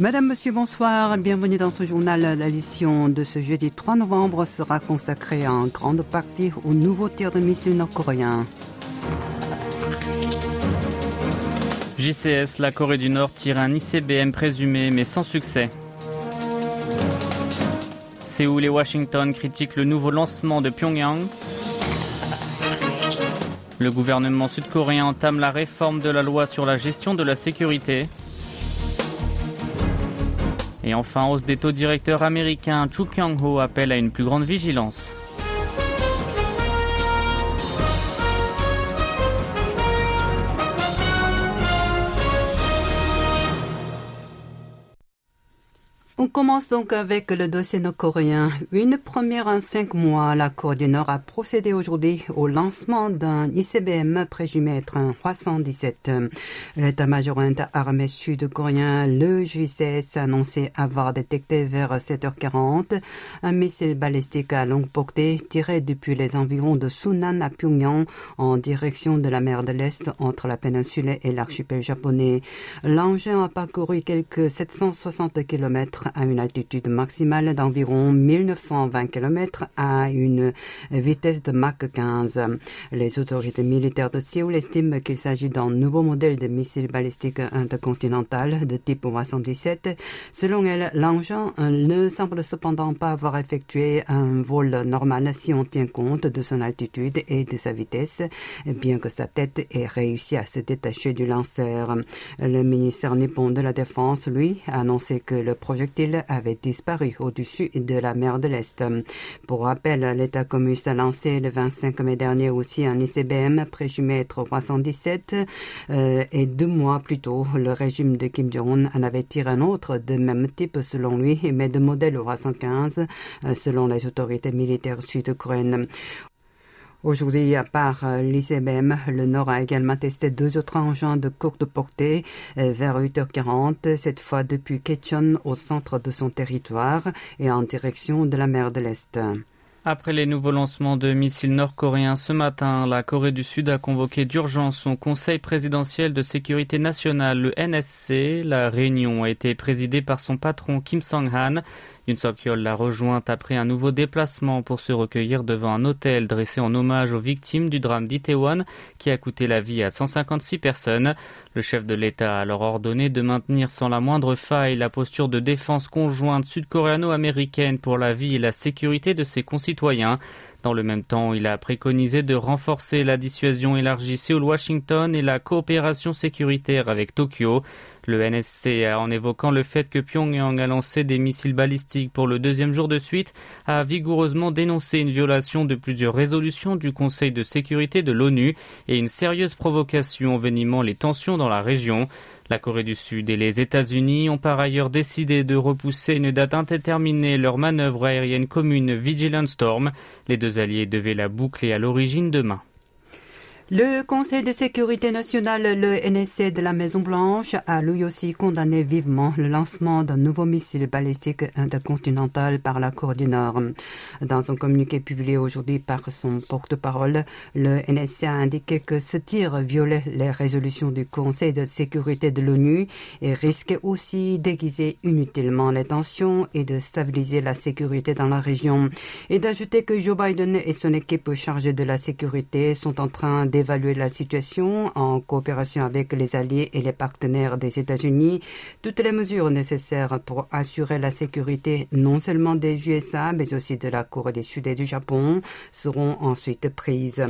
Madame, Monsieur, bonsoir. Bienvenue dans ce journal. L'édition de ce jeudi 3 novembre sera consacrée en grande partie aux nouveaux tirs de missiles nord-coréens. JCS, la Corée du Nord tire un ICBM présumé mais sans succès. Séoul et Washington critiquent le nouveau lancement de Pyongyang. Le gouvernement sud-coréen entame la réforme de la loi sur la gestion de la sécurité. Et enfin, hausse des taux directeurs américains, Chu Kyung-ho appelle à une plus grande vigilance. On commence donc avec le dossier nord-coréen. Une première en cinq mois, la Corée du Nord a procédé aujourd'hui au lancement d'un ICBM présumé être un 317. L'état-major armé sud-coréen, le JCS, a annoncé avoir détecté vers 7h40 un missile balistique à longue portée tiré depuis les environs de Sunan à Pyongyang en direction de la mer de l'Est entre la péninsule et l'archipel japonais. L'engin a parcouru quelques 760 km à une altitude maximale d'environ 1920 km à une vitesse de Mach 15. Les autorités militaires de Séoul estiment qu'il s'agit d'un nouveau modèle de missile balistique intercontinental de type 117. Selon elle, l'engin ne semble cependant pas avoir effectué un vol normal si on tient compte de son altitude et de sa vitesse, bien que sa tête ait réussi à se détacher du lanceur. Le ministère nippon de la Défense, lui, a annoncé que le projectile avait disparu au-dessus de la mer de l'Est. Pour rappel, l'État communiste a lancé le 25 mai dernier aussi un ICBM présumé 317 euh, et deux mois plus tôt, le régime de Kim Jong-un en avait tiré un autre de même type selon lui, mais de modèle 315 euh, selon les autorités militaires sud-coréennes. Aujourd'hui, à part euh, l'ICBM, le Nord a également testé deux autres engins de courte portée euh, vers 8h40, cette fois depuis Ketchon au centre de son territoire et en direction de la mer de l'Est. Après les nouveaux lancements de missiles nord-coréens ce matin, la Corée du Sud a convoqué d'urgence son Conseil présidentiel de sécurité nationale, le NSC. La réunion a été présidée par son patron Kim Song-han. Une Sok-yeol l'a rejointe après un nouveau déplacement pour se recueillir devant un hôtel dressé en hommage aux victimes du drame d'Itaewon qui a coûté la vie à 156 personnes. Le chef de l'État a alors ordonné de maintenir sans la moindre faille la posture de défense conjointe sud-coréano-américaine pour la vie et la sécurité de ses concitoyens. Dans le même temps, il a préconisé de renforcer la dissuasion élargie Séoul-Washington et la coopération sécuritaire avec Tokyo. Le NSC, en évoquant le fait que Pyongyang a lancé des missiles balistiques pour le deuxième jour de suite, a vigoureusement dénoncé une violation de plusieurs résolutions du Conseil de sécurité de l'ONU et une sérieuse provocation envenimant les tensions dans la région. La Corée du Sud et les États-Unis ont par ailleurs décidé de repousser une date indéterminée leur manœuvre aérienne commune Vigilant Storm. Les deux alliés devaient la boucler à l'origine demain. Le Conseil de sécurité nationale, le NSC de la Maison-Blanche, a lui aussi condamné vivement le lancement d'un nouveau missile balistique intercontinental par la Corée du Nord. Dans un communiqué publié aujourd'hui par son porte-parole, le NSC a indiqué que ce tir violait les résolutions du Conseil de sécurité de l'ONU et risquait aussi d'aiguiser inutilement les tensions et de stabiliser la sécurité dans la région. Et d'ajouter que Joe Biden et son équipe chargée de la sécurité sont en train de évaluer la situation en coopération avec les alliés et les partenaires des États-Unis. Toutes les mesures nécessaires pour assurer la sécurité non seulement des USA, mais aussi de la Corée du Sud et du Japon seront ensuite prises.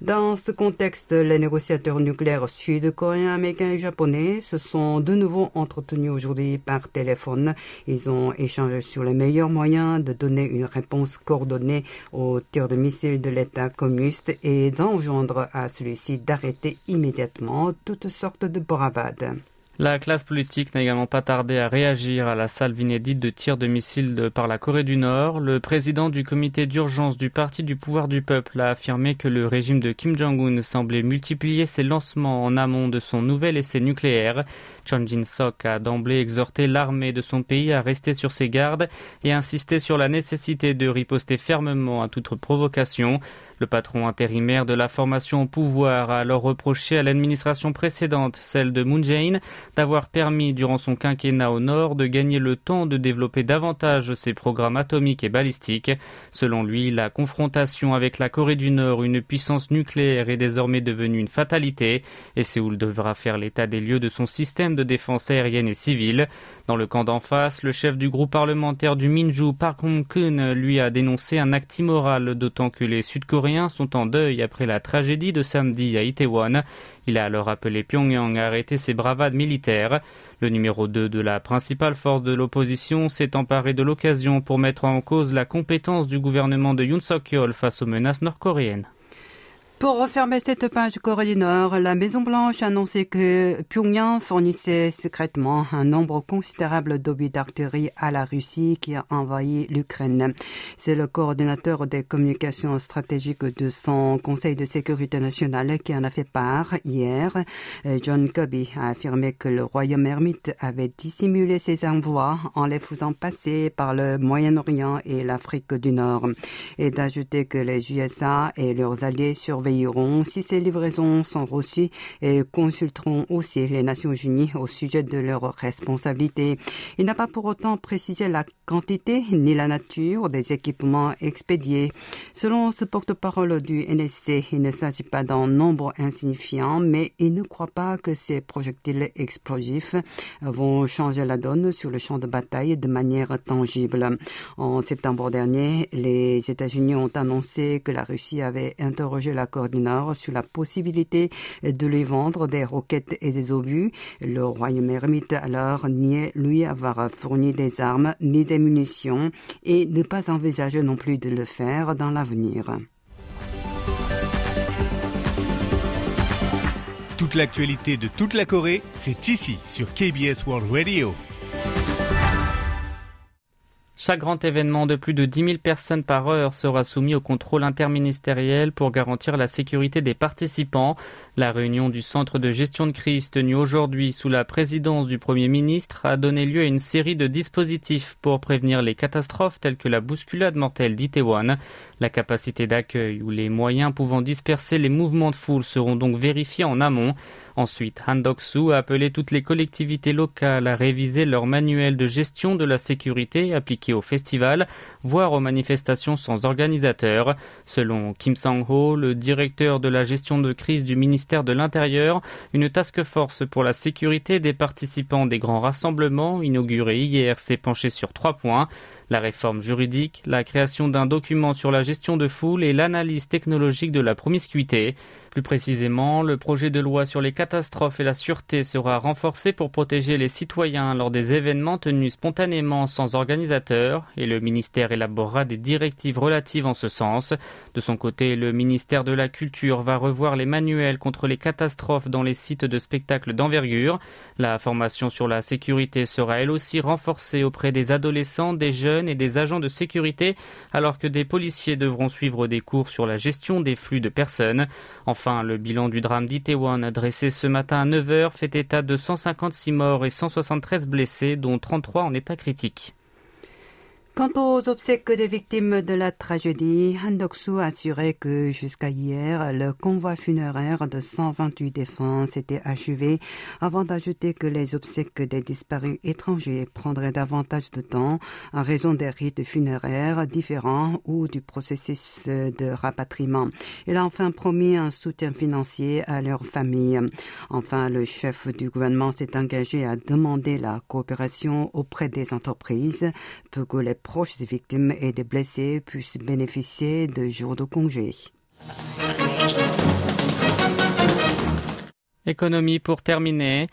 Dans ce contexte, les négociateurs nucléaires sud-coréens, américains et japonais se sont de nouveau entretenus aujourd'hui par téléphone. Ils ont échangé sur les meilleurs moyens de donner une réponse coordonnée aux tirs de missiles de l'État communiste et d'enjoindre à celui-ci d'arrêter immédiatement toutes sortes de bravades. La classe politique n'a également pas tardé à réagir à la salve inédite de tirs de missiles par la Corée du Nord. Le président du comité d'urgence du Parti du pouvoir du peuple a affirmé que le régime de Kim Jong-un semblait multiplier ses lancements en amont de son nouvel essai nucléaire. Chon Jin-sok a d'emblée exhorté l'armée de son pays à rester sur ses gardes et insisté sur la nécessité de riposter fermement à toute provocation. Le patron intérimaire de la formation au pouvoir a alors reproché à l'administration précédente, celle de Moon Jae-in, d'avoir permis durant son quinquennat au nord de gagner le temps de développer davantage ses programmes atomiques et balistiques. Selon lui, la confrontation avec la Corée du Nord, une puissance nucléaire, est désormais devenue une fatalité et Séoul devra faire l'état des lieux de son système de défense aérienne et civile. Dans le camp d'en face, le chef du groupe parlementaire du Minju, Park Hong-kun, lui a dénoncé un acte immoral, d'autant que les Sud-Coréens sont en deuil après la tragédie de samedi à Itaewon. Il a alors appelé Pyongyang à arrêter ses bravades militaires. Le numéro 2 de la principale force de l'opposition s'est emparé de l'occasion pour mettre en cause la compétence du gouvernement de Yoon Suk-yeol face aux menaces nord-coréennes. Pour refermer cette page Corée du Nord, la Maison-Blanche a annoncé que Pyongyang fournissait secrètement un nombre considérable d'obus d'artillerie à la Russie qui a envahi l'Ukraine. C'est le coordinateur des communications stratégiques de son Conseil de sécurité nationale qui en a fait part hier. John Kirby a affirmé que le royaume ermite avait dissimulé ses envois en les faisant passer par le Moyen-Orient et l'Afrique du Nord et d'ajouter que les USA et leurs alliés sur si ces livraisons sont reçues et consulteront aussi les Nations Unies au sujet de leurs responsabilités. Il n'a pas pour autant précisé la quantité ni la nature des équipements expédiés. Selon ce porte-parole du NSC, il ne s'agit pas d'un nombre insignifiant, mais il ne croit pas que ces projectiles explosifs vont changer la donne sur le champ de bataille de manière tangible. En septembre dernier, les États-Unis ont annoncé que la Russie avait interrogé la du Sur la possibilité de lui vendre des roquettes et des obus. Le royaume ermite alors niait lui avoir fourni des armes ni des munitions et ne pas envisager non plus de le faire dans l'avenir. Toute l'actualité de toute la Corée, c'est ici sur KBS World Radio. Chaque grand événement de plus de 10 000 personnes par heure sera soumis au contrôle interministériel pour garantir la sécurité des participants. La réunion du centre de gestion de crise tenue aujourd'hui sous la présidence du Premier ministre a donné lieu à une série de dispositifs pour prévenir les catastrophes telles que la bousculade mortelle d'Itaewon. La capacité d'accueil ou les moyens pouvant disperser les mouvements de foule seront donc vérifiés en amont. Ensuite, Han Dok-soo a appelé toutes les collectivités locales à réviser leur manuel de gestion de la sécurité appliqué au festival, voire aux manifestations sans organisateur. Selon Kim Sang-ho, le directeur de la gestion de crise du ministère de l'Intérieur, une task force pour la sécurité des participants des grands rassemblements inaugurés hier s'est penchée sur trois points la réforme juridique, la création d'un document sur la gestion de foule et l'analyse technologique de la promiscuité. Plus précisément, le projet de loi sur les catastrophes et la sûreté sera renforcé pour protéger les citoyens lors des événements tenus spontanément sans organisateur et le ministère élaborera des directives relatives en ce sens. De son côté, le ministère de la Culture va revoir les manuels contre les catastrophes dans les sites de spectacles d'envergure. La formation sur la sécurité sera elle aussi renforcée auprès des adolescents, des jeunes et des agents de sécurité alors que des policiers devront suivre des cours sur la gestion des flux de personnes. Enfin, le bilan du drame d'Itaewon dressé ce matin à 9h fait état de 156 morts et 173 blessés, dont 33 en état critique. Quant aux obsèques des victimes de la tragédie, Han Doksu a assuré que jusqu'à hier, le convoi funéraire de 128 défunts s'était achevé avant d'ajouter que les obsèques des disparus étrangers prendraient davantage de temps en raison des rites funéraires différents ou du processus de rapatriement. Il a enfin promis un soutien financier à leurs familles. Enfin, le chef du gouvernement s'est engagé à demander la coopération auprès des entreprises pour que proches des victimes et des blessés puissent bénéficier de jours de congé. Économie pour terminer.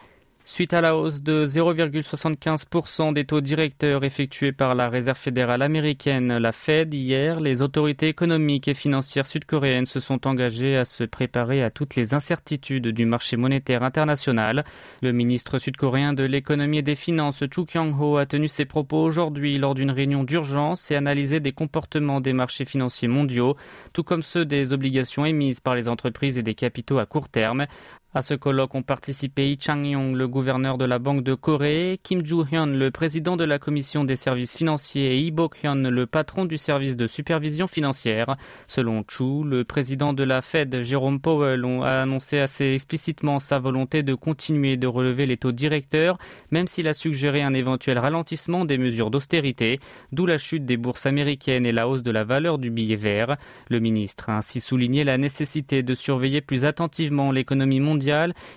Suite à la hausse de 0,75% des taux directeurs effectués par la Réserve fédérale américaine, la Fed, hier, les autorités économiques et financières sud-coréennes se sont engagées à se préparer à toutes les incertitudes du marché monétaire international. Le ministre sud-coréen de l'économie et des finances, Chu Kyung-ho, a tenu ses propos aujourd'hui lors d'une réunion d'urgence et analysé des comportements des marchés financiers mondiaux, tout comme ceux des obligations émises par les entreprises et des capitaux à court terme. À ce colloque ont participé Lee Chang-yong, le gouverneur de la Banque de Corée, Kim Joo-hyun, le président de la commission des services financiers, et Lee Bok-hyun, le patron du service de supervision financière. Selon Chu, le président de la Fed, Jérôme Powell, a annoncé assez explicitement sa volonté de continuer de relever les taux directeurs, même s'il a suggéré un éventuel ralentissement des mesures d'austérité, d'où la chute des bourses américaines et la hausse de la valeur du billet vert. Le ministre a ainsi souligné la nécessité de surveiller plus attentivement l'économie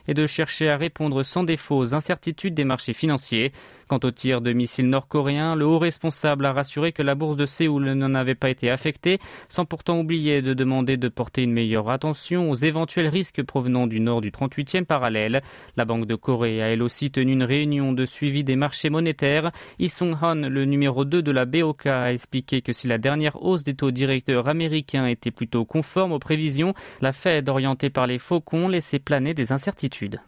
et de chercher à répondre sans défaut aux incertitudes des marchés financiers. Quant au tir de missiles nord-coréens, le haut responsable a rassuré que la bourse de Séoul n'en avait pas été affectée, sans pourtant oublier de demander de porter une meilleure attention aux éventuels risques provenant du nord du 38e parallèle. La Banque de Corée a elle aussi tenu une réunion de suivi des marchés monétaires. Lee Sung-han, le numéro 2 de la BOK, a expliqué que si la dernière hausse des taux directeurs américains était plutôt conforme aux prévisions, la Fed, orientée par les faucons, laissait planer des incertitudes.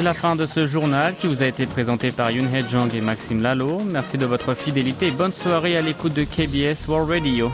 C'est la fin de ce journal qui vous a été présenté par Yoon Jang et Maxime Lalo. Merci de votre fidélité et bonne soirée à l'écoute de KBS World Radio.